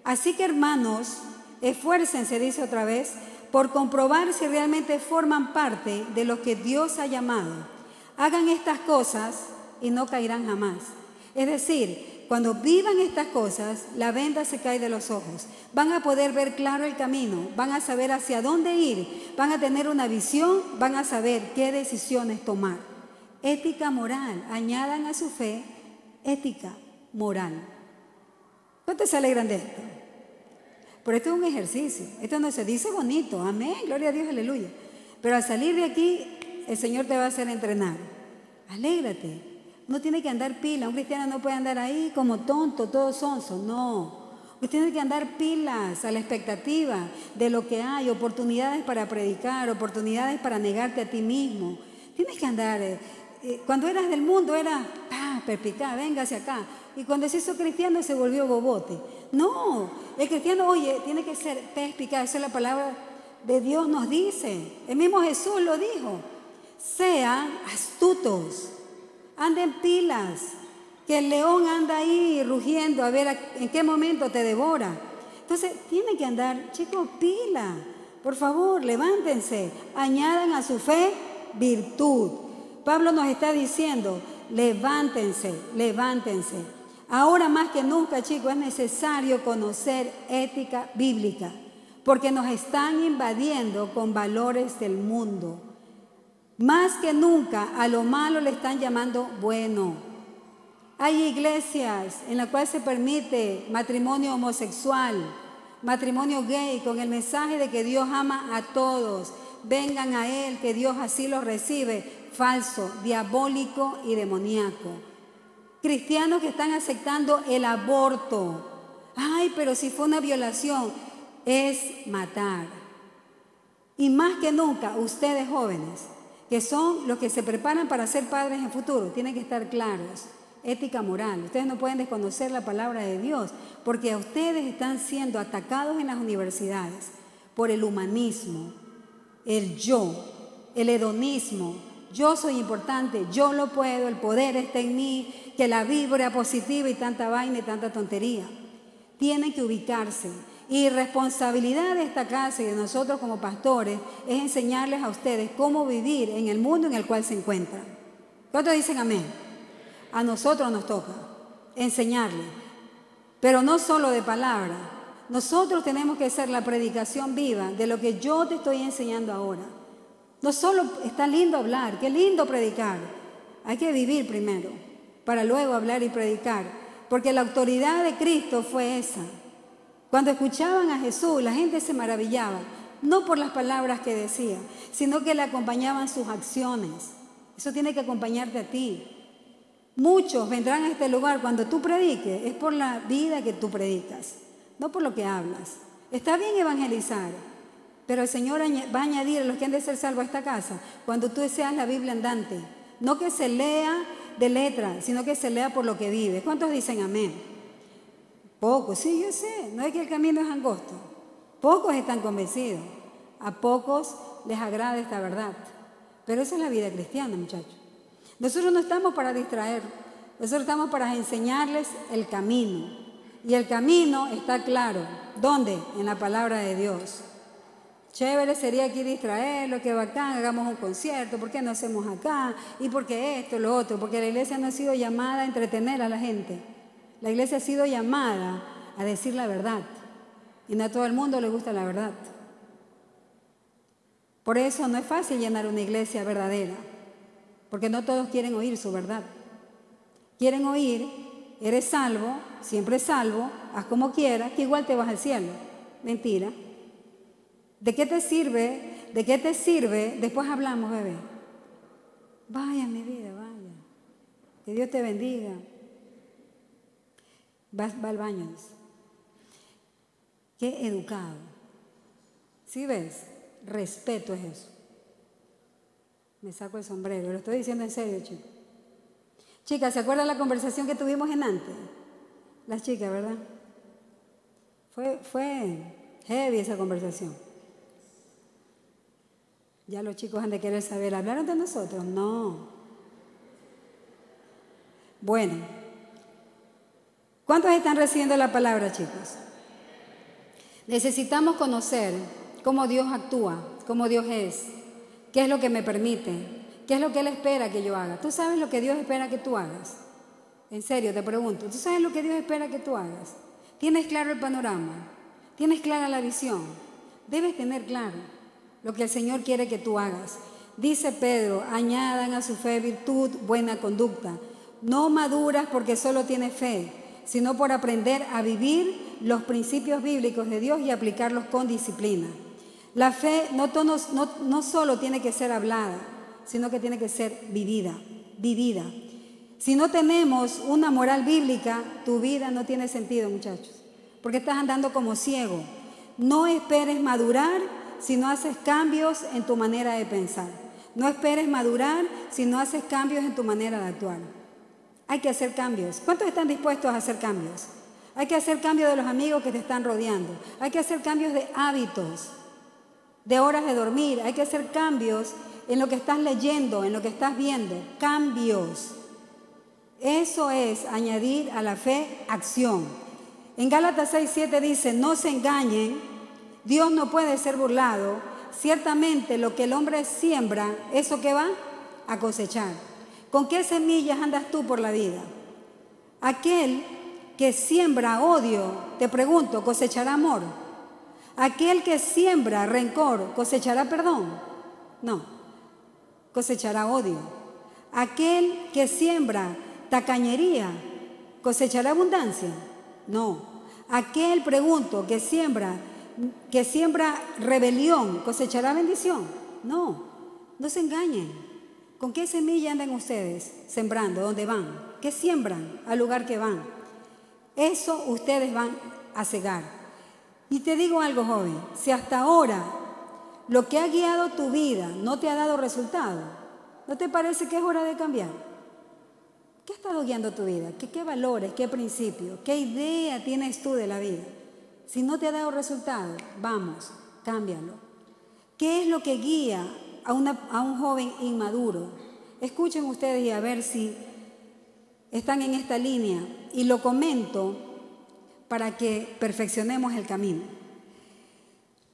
Así que hermanos, esfuércense, dice otra vez, por comprobar si realmente forman parte de lo que Dios ha llamado. Hagan estas cosas y no caerán jamás. Es decir, cuando vivan estas cosas, la venda se cae de los ojos. Van a poder ver claro el camino, van a saber hacia dónde ir, van a tener una visión, van a saber qué decisiones tomar ética moral. Añadan a su fe ética moral. ¿Cuántos se alegran de esto? Pero esto es un ejercicio. Esto no se dice bonito. Amén. Gloria a Dios, aleluya. Pero al salir de aquí, el Señor te va a hacer entrenar. Alégrate. No tiene que andar pila. Un cristiano no puede andar ahí como tonto, todo sonso. No. Usted tiene que andar pilas a la expectativa de lo que hay, oportunidades para predicar, oportunidades para negarte a ti mismo. Tienes que andar eh, cuando eras del mundo era pa, perspicaz, véngase acá. Y cuando se hizo cristiano se volvió bobote. No, el cristiano, oye, tiene que ser perspicaz, esa es la palabra de Dios nos dice. El mismo Jesús lo dijo. Sean astutos, anden pilas, que el león anda ahí rugiendo a ver en qué momento te devora. Entonces, tiene que andar, chicos, pila. Por favor, levántense, añadan a su fe virtud. Pablo nos está diciendo, levántense, levántense. Ahora más que nunca, chicos, es necesario conocer ética bíblica, porque nos están invadiendo con valores del mundo. Más que nunca a lo malo le están llamando bueno. Hay iglesias en las cuales se permite matrimonio homosexual, matrimonio gay, con el mensaje de que Dios ama a todos. Vengan a Él, que Dios así los recibe. Falso, diabólico y demoníaco. Cristianos que están aceptando el aborto. Ay, pero si fue una violación, es matar. Y más que nunca, ustedes jóvenes, que son los que se preparan para ser padres en futuro, tienen que estar claros ética moral. Ustedes no pueden desconocer la palabra de Dios, porque ustedes están siendo atacados en las universidades por el humanismo, el yo, el hedonismo. Yo soy importante, yo lo puedo, el poder está en mí, que la vibra positiva y tanta vaina y tanta tontería. Tienen que ubicarse. Y responsabilidad de esta casa y de nosotros como pastores es enseñarles a ustedes cómo vivir en el mundo en el cual se encuentran. ¿Cuántos dicen amén? a nosotros nos toca enseñarle, pero no solo de palabra. Nosotros tenemos que ser la predicación viva de lo que yo te estoy enseñando ahora. No solo está lindo hablar, qué lindo predicar. Hay que vivir primero para luego hablar y predicar, porque la autoridad de Cristo fue esa. Cuando escuchaban a Jesús, la gente se maravillaba, no por las palabras que decía, sino que le acompañaban sus acciones. Eso tiene que acompañarte a ti. Muchos vendrán a este lugar cuando tú prediques, es por la vida que tú predicas, no por lo que hablas. Está bien evangelizar, pero el Señor va a añadir a los que han de ser salvos a esta casa cuando tú seas la Biblia andante. No que se lea de letra, sino que se lea por lo que vive. ¿Cuántos dicen amén? Pocos, sí, yo sé, no es que el camino es angosto. Pocos están convencidos, a pocos les agrada esta verdad. Pero esa es la vida cristiana, muchachos. Nosotros no estamos para distraer, nosotros estamos para enseñarles el camino. Y el camino está claro. ¿Dónde? En la palabra de Dios. Chévere sería aquí distraerlo, que bacán, hagamos un concierto, ¿por qué no hacemos acá? ¿Y por qué esto, lo otro? Porque la iglesia no ha sido llamada a entretener a la gente. La iglesia ha sido llamada a decir la verdad. Y no a todo el mundo le gusta la verdad. Por eso no es fácil llenar una iglesia verdadera. Porque no todos quieren oír su verdad. Quieren oír, eres salvo, siempre salvo, haz como quieras, que igual te vas al cielo. Mentira. ¿De qué te sirve? ¿De qué te sirve? Después hablamos, bebé. Vaya mi vida, vaya. Que Dios te bendiga. Va, va al baño. Qué educado. ¿Sí ves? Respeto es eso. Me saco el sombrero, lo estoy diciendo en serio, chicos. Chicas, ¿se acuerdan la conversación que tuvimos en antes? Las chicas, ¿verdad? Fue, fue heavy esa conversación. Ya los chicos han de querer saber, ¿hablaron de nosotros? No. Bueno, ¿cuántos están recibiendo la palabra, chicos? Necesitamos conocer cómo Dios actúa, cómo Dios es. ¿Qué es lo que me permite? ¿Qué es lo que Él espera que yo haga? ¿Tú sabes lo que Dios espera que tú hagas? En serio, te pregunto, ¿tú sabes lo que Dios espera que tú hagas? ¿Tienes claro el panorama? ¿Tienes clara la visión? Debes tener claro lo que el Señor quiere que tú hagas. Dice Pedro, añadan a su fe virtud, buena conducta. No maduras porque solo tienes fe, sino por aprender a vivir los principios bíblicos de Dios y aplicarlos con disciplina. La fe no, solo tiene que ser hablada, sino que tiene que ser vivida, vivida. Si no tenemos una moral bíblica, tu vida no tiene sentido, muchachos, porque estás andando como ciego. No esperes madurar si no haces cambios en tu manera de pensar. No esperes madurar si no haces cambios en tu manera de actuar. Hay que hacer cambios. ¿Cuántos están dispuestos a hacer cambios? Hay que hacer cambios de los amigos que te están rodeando. Hay que hacer cambios de hábitos, de horas de dormir. Hay que hacer cambios en lo que estás leyendo, en lo que estás viendo. Cambios. Eso es añadir a la fe acción. En Gálatas 6, 7 dice, no se engañen, Dios no puede ser burlado. Ciertamente lo que el hombre siembra, eso que va a cosechar. ¿Con qué semillas andas tú por la vida? Aquel que siembra odio, te pregunto, ¿cosechará amor? Aquel que siembra rencor, ¿cosechará perdón? No, cosechará odio. Aquel que siembra tacañería, ¿cosechará abundancia? No. Aquel, pregunto, que siembra, que siembra rebelión, ¿cosechará bendición? No, no se engañen. ¿Con qué semilla andan ustedes sembrando? ¿Dónde van? ¿Qué siembran al lugar que van? Eso ustedes van a cegar. Y te digo algo, joven, si hasta ahora lo que ha guiado tu vida no te ha dado resultado, ¿no te parece que es hora de cambiar? ¿Qué ha estado guiando tu vida? ¿Qué, qué valores, qué principios, qué idea tienes tú de la vida? Si no te ha dado resultado, vamos, cámbialo. ¿Qué es lo que guía a, un joven inmaduro. Escuchen ustedes y a ver si están en esta línea. Y lo comento para que perfeccionemos el camino.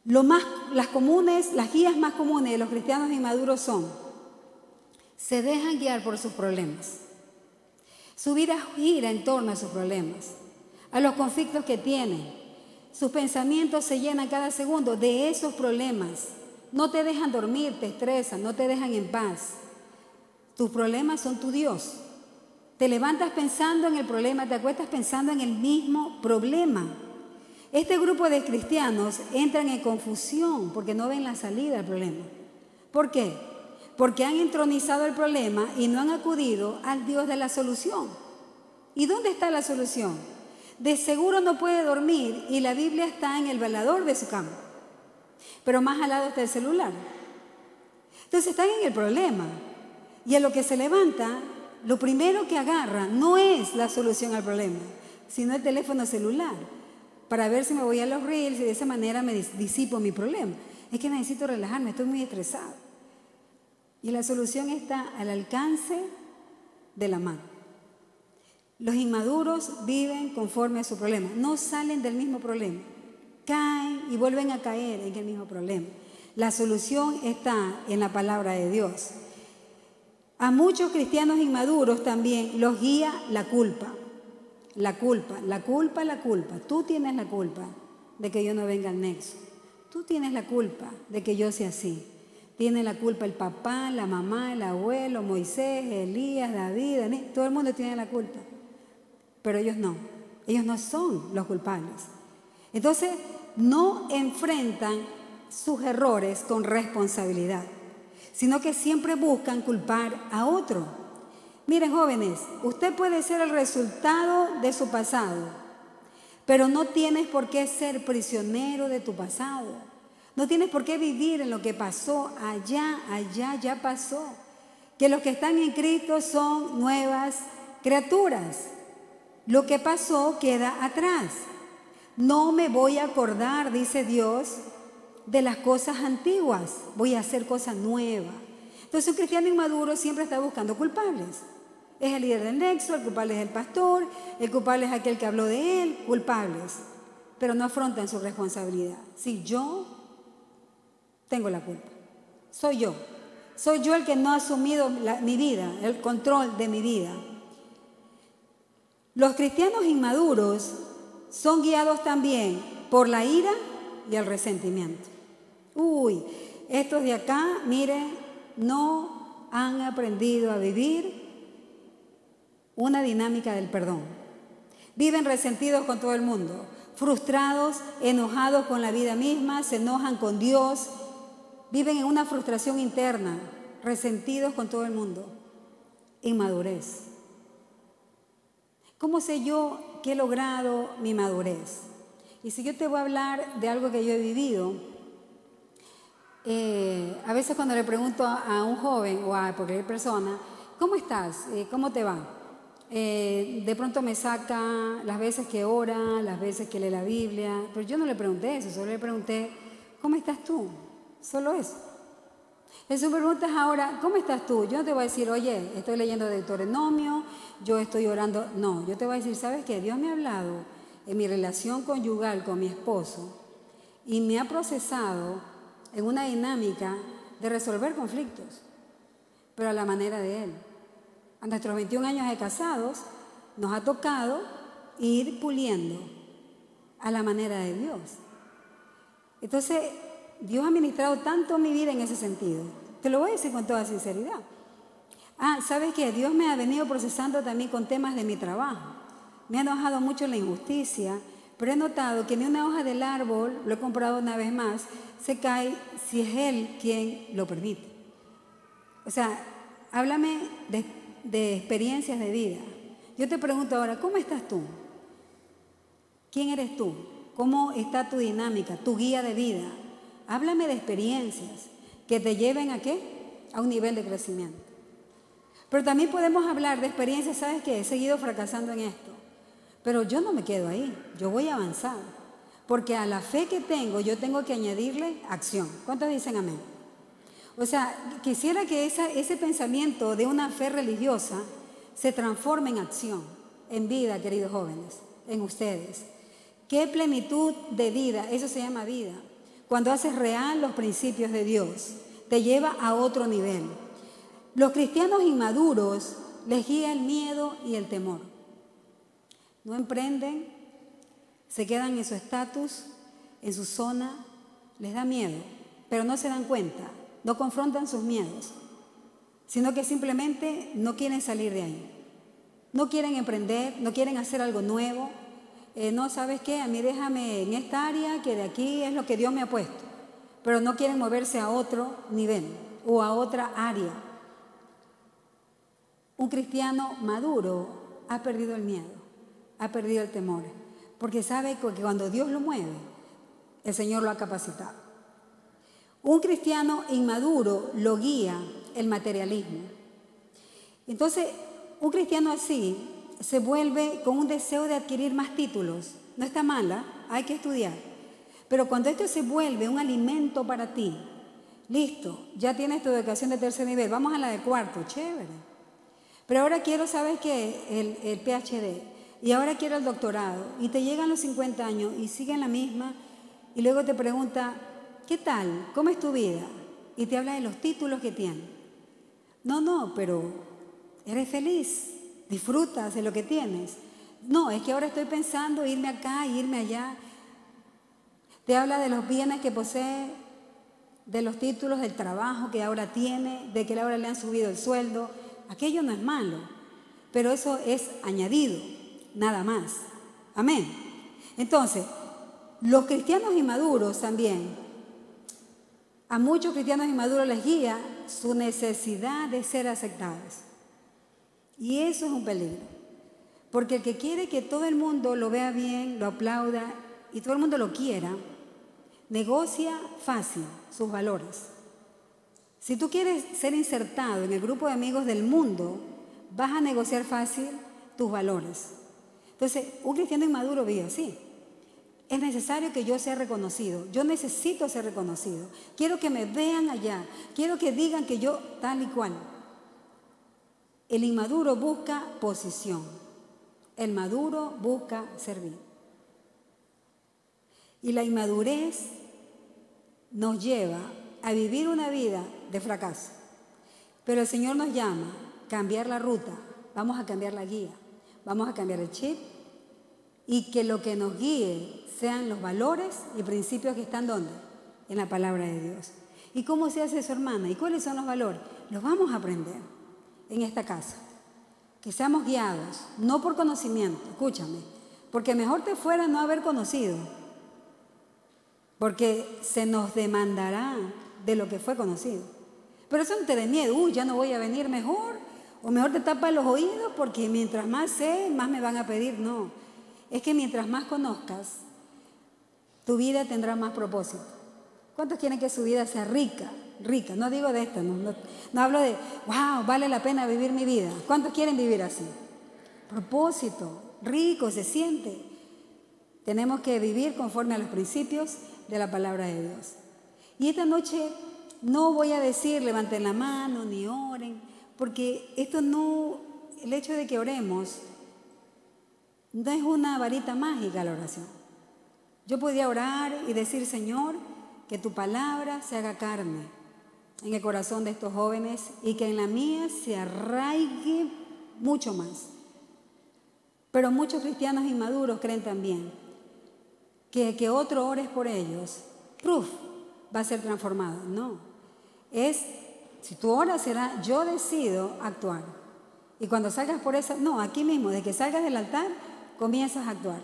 Lo más, las comunes, las guías más comunes de los cristianos inmaduros son, se dejan guiar por sus problemas. Su vida gira en torno a sus problemas, a los conflictos que tienen. Sus pensamientos se llenan cada segundo de esos problemas no te dejan dormir, te estresan, no te dejan en paz. Tus problemas son tu Dios. Te levantas pensando en el problema, te acuestas pensando en el mismo problema. Este grupo de cristianos entran en confusión porque no ven la salida al problema. ¿Por qué? Porque han entronizado el problema y no han acudido al Dios de la solución. ¿Y dónde está la solución? De seguro no puede dormir y la Biblia está en el velador de su cama pero más al lado está el celular. Entonces están en el problema. Y a lo que se levanta, lo primero que agarra no es la solución al problema, sino el teléfono celular, para ver si me voy a los reels y de esa manera me disipo mi problema. Es que necesito relajarme, estoy muy estresado. Y la solución está al alcance de la mano. Los inmaduros viven conforme a su problema, no salen del mismo problema caen y vuelven a caer en el mismo problema. La solución está en la palabra de Dios. A muchos cristianos inmaduros también los guía la culpa. La culpa, la culpa, la culpa. Tú tienes la culpa de que yo no venga al nexo. Tú tienes la culpa de que yo sea así. Tiene la culpa el papá, la mamá, el abuelo, Moisés, Elías, David, todo el mundo tiene la culpa. Pero ellos no. Ellos no son los culpables. Entonces, no enfrentan sus errores con responsabilidad, sino que siempre buscan culpar a otro. Miren jóvenes, usted puede ser el resultado de su pasado, pero no tienes por qué ser prisionero de tu pasado. No tienes por qué vivir en lo que pasó allá, allá, ya pasó. Que los que están en Cristo son nuevas criaturas. Lo que pasó queda atrás. No me voy a acordar, dice Dios, de las cosas antiguas. Voy a hacer cosas nuevas. Entonces un cristiano inmaduro siempre está buscando culpables. Es el líder del nexo, el culpable es el pastor, el culpable es aquel que habló de él, culpables. Pero no afrontan su responsabilidad. Si yo tengo la culpa, soy yo. Soy yo el que no ha asumido mi vida, el control de mi vida. Los cristianos inmaduros son guiados también por la ira y el resentimiento. Uy, estos de acá, miren, no han aprendido a vivir una dinámica del perdón. Viven resentidos con todo el mundo, frustrados, enojados con la vida misma, se enojan con Dios, viven en una frustración interna, resentidos con todo el mundo. Inmadurez. ¿Cómo sé yo que he logrado mi madurez? Y si yo te voy a hablar de algo que yo he vivido, eh, a veces cuando le pregunto a, un joven o a cualquier persona, ¿cómo estás? Eh, ¿Cómo te va? eh, de pronto me saca las veces que ora, las veces que lee la Biblia, pero yo no le pregunté eso, solo le pregunté, ¿cómo estás tú? Solo eso. Jesús preguntas ahora, ¿cómo estás tú? Yo no te voy a decir, oye, estoy leyendo Deuteronomio, yo estoy orando. No, yo te voy a decir, ¿sabes qué? Dios me ha hablado en mi relación conyugal con mi esposo y me ha procesado en una dinámica de resolver conflictos, pero a la manera de Él. A nuestros 21 años de casados nos ha tocado ir puliendo a la manera de Dios. Entonces, Dios ha ministrado tanto mi vida en ese sentido. Te lo voy a decir con toda sinceridad. Ah, ¿sabes qué? Dios me ha venido procesando también con temas de mi trabajo. Me ha enojado mucho la injusticia, pero he notado que ni una hoja del árbol, lo he comprado una vez más, se cae si es Él quien lo permite. O sea, háblame de de experiencias de vida. Yo te pregunto ahora, ¿cómo estás tú? ¿Quién eres tú? ¿Cómo está tu dinámica, tu guía de vida? Háblame de experiencias que te lleven a qué? A un nivel de crecimiento. Pero también podemos hablar de experiencias, ¿sabes qué? He seguido fracasando en esto. Pero yo no me quedo ahí, yo voy a avanzar. Porque a la fe que tengo, yo tengo que añadirle acción. ¿Cuántos dicen amén? O sea, quisiera que ese pensamiento de una fe religiosa se transforme en acción, en vida, queridos jóvenes, en ustedes. ¿Qué plenitud de vida? Eso se llama vida. Cuando haces real los principios de Dios, te lleva a otro nivel. Los cristianos inmaduros les guía el miedo y el temor. No emprenden, se quedan en su estatus, en su zona, les da miedo, pero no se dan cuenta no confrontan sus miedos, sino que simplemente no quieren salir de ahí. No quieren emprender, no quieren hacer algo nuevo. Eh, no, ¿sabes qué? A mí déjame en esta área que de aquí es lo que Dios me ha puesto. Pero no quieren moverse a otro nivel o a otra área. Un cristiano maduro ha perdido el miedo, ha perdido el temor, porque sabe que cuando Dios lo mueve, el Señor lo ha capacitado. Un cristiano inmaduro lo guía el materialismo. Entonces, un cristiano así se vuelve con un deseo de adquirir más títulos. No está mala, hay que estudiar. Pero cuando esto se vuelve un alimento para ti, listo, ya tienes tu educación de tercer nivel, vamos a la de cuarto, chévere. Pero ahora quiero, ¿sabes qué? El, PhD. Y ahora quiero el doctorado. Y te llegan los 50 años y siguen la misma. Y luego te pregunta, ¿qué tal? ¿Cómo es tu vida? Y te habla de los títulos que tiene. No, no, pero eres feliz, disfrutas de lo que tienes. No, es que ahora estoy pensando irme acá, irme allá. Te habla de los bienes que posee, de los títulos del trabajo que ahora tiene, de que ahora le han subido el sueldo. Aquello no es malo, pero eso es añadido, nada más. Amén. Entonces, los cristianos inmaduros también a muchos cristianos inmaduros les guía su necesidad de ser aceptados. Y eso es un peligro. Porque el que quiere que todo el mundo lo vea bien, lo aplauda y todo el mundo lo quiera, negocia fácil sus valores. Si tú quieres ser insertado en el grupo de amigos del mundo, vas a negociar fácil tus valores. Entonces, un cristiano inmaduro vive así. Es necesario que yo sea reconocido. Yo necesito ser reconocido. Quiero que me vean allá. Quiero que digan que yo tal y cual. El inmaduro busca posición. El maduro busca servir. Y la inmadurez nos lleva a vivir una vida de fracaso. Pero el Señor nos llama a cambiar la ruta. Vamos a cambiar la guía. Vamos a cambiar el chip. Y que lo que nos guíe sean los valores y principios que están donde? En la palabra de Dios. ¿Y cómo se hace eso, hermana? ¿Y cuáles son los valores? Los vamos a aprender en esta casa. Que seamos guiados, no por conocimiento, escúchame, porque mejor te fuera no haber conocido, porque se nos demandará de lo que fue conocido. Pero eso no te dé miedo, uy, ya no voy a venir mejor, o mejor te tapa los oídos porque mientras más sé, más me van a pedir. No, es que mientras más conozcas, tu vida tendrá más propósito. ¿Cuántos quieren que su vida sea rica? Rica, no digo de esto, no, hablo de, wow, vale la pena vivir mi vida. ¿Cuántos quieren vivir así? propósito, rico se siente. Tenemos que vivir conforme a los principios de la palabra de Dios. Y esta noche no voy a decir levanten la mano ni oren, porque esto no, el hecho de que oremos no es una varita mágica la oración. Yo podía orar y decir, Señor, que tu palabra se haga carne en el corazón de estos jóvenes y que en la mía se arraigue mucho más. Pero muchos cristianos inmaduros creen también que que otro ores por ellos, proof, va a ser transformado. No, es, si tú oras será, yo decido actuar. Y cuando salgas por esa, no, aquí mismo, de que salgas del altar, comienzas a actuar.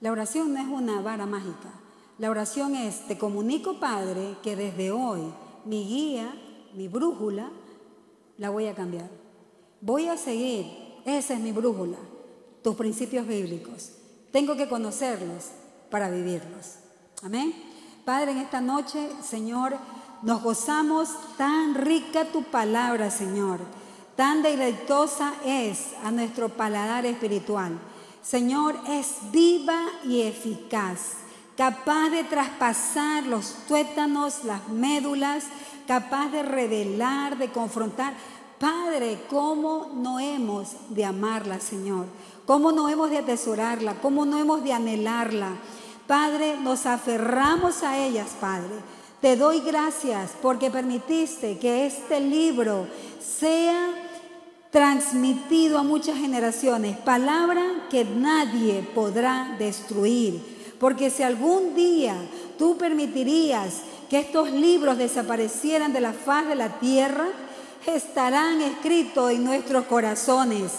La oración no es una vara mágica. La oración es, te comunico, Padre, que desde hoy mi guía, mi brújula, la voy a cambiar. Voy a seguir, esa es mi brújula, tus principios bíblicos. Tengo que conocerlos para vivirlos. Amén. Padre, en esta noche, Señor, nos gozamos tan rica tu palabra, Señor. Tan deleitosa es a nuestro paladar espiritual. Señor, es viva y eficaz, capaz de traspasar los tuétanos, las médulas, capaz de revelar, de confrontar. Padre, ¿cómo no hemos de amarla, Señor? ¿Cómo no hemos de atesorarla? ¿Cómo no hemos de anhelarla? Padre, nos aferramos a ellas, Padre. Te doy gracias porque permitiste que este libro sea transmitido a muchas generaciones, palabra que nadie podrá destruir. Porque si algún día tú permitirías que estos libros desaparecieran de la faz de la tierra, estarán escritos en nuestros corazones.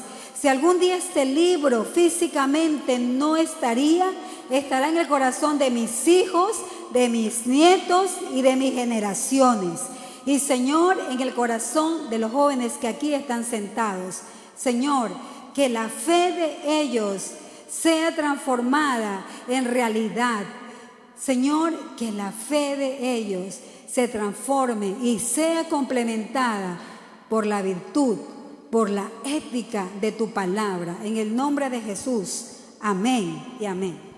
Si algún día este libro físicamente no estaría, estará en el corazón de mis hijos, de mis nietos y de mis generaciones. Y Señor, en el corazón de los jóvenes que aquí están sentados, Señor, que la fe de ellos sea transformada en realidad. Señor, que la fe de ellos se transforme y sea complementada por la virtud, por la ética de tu palabra. En el nombre de Jesús. Amén y amén.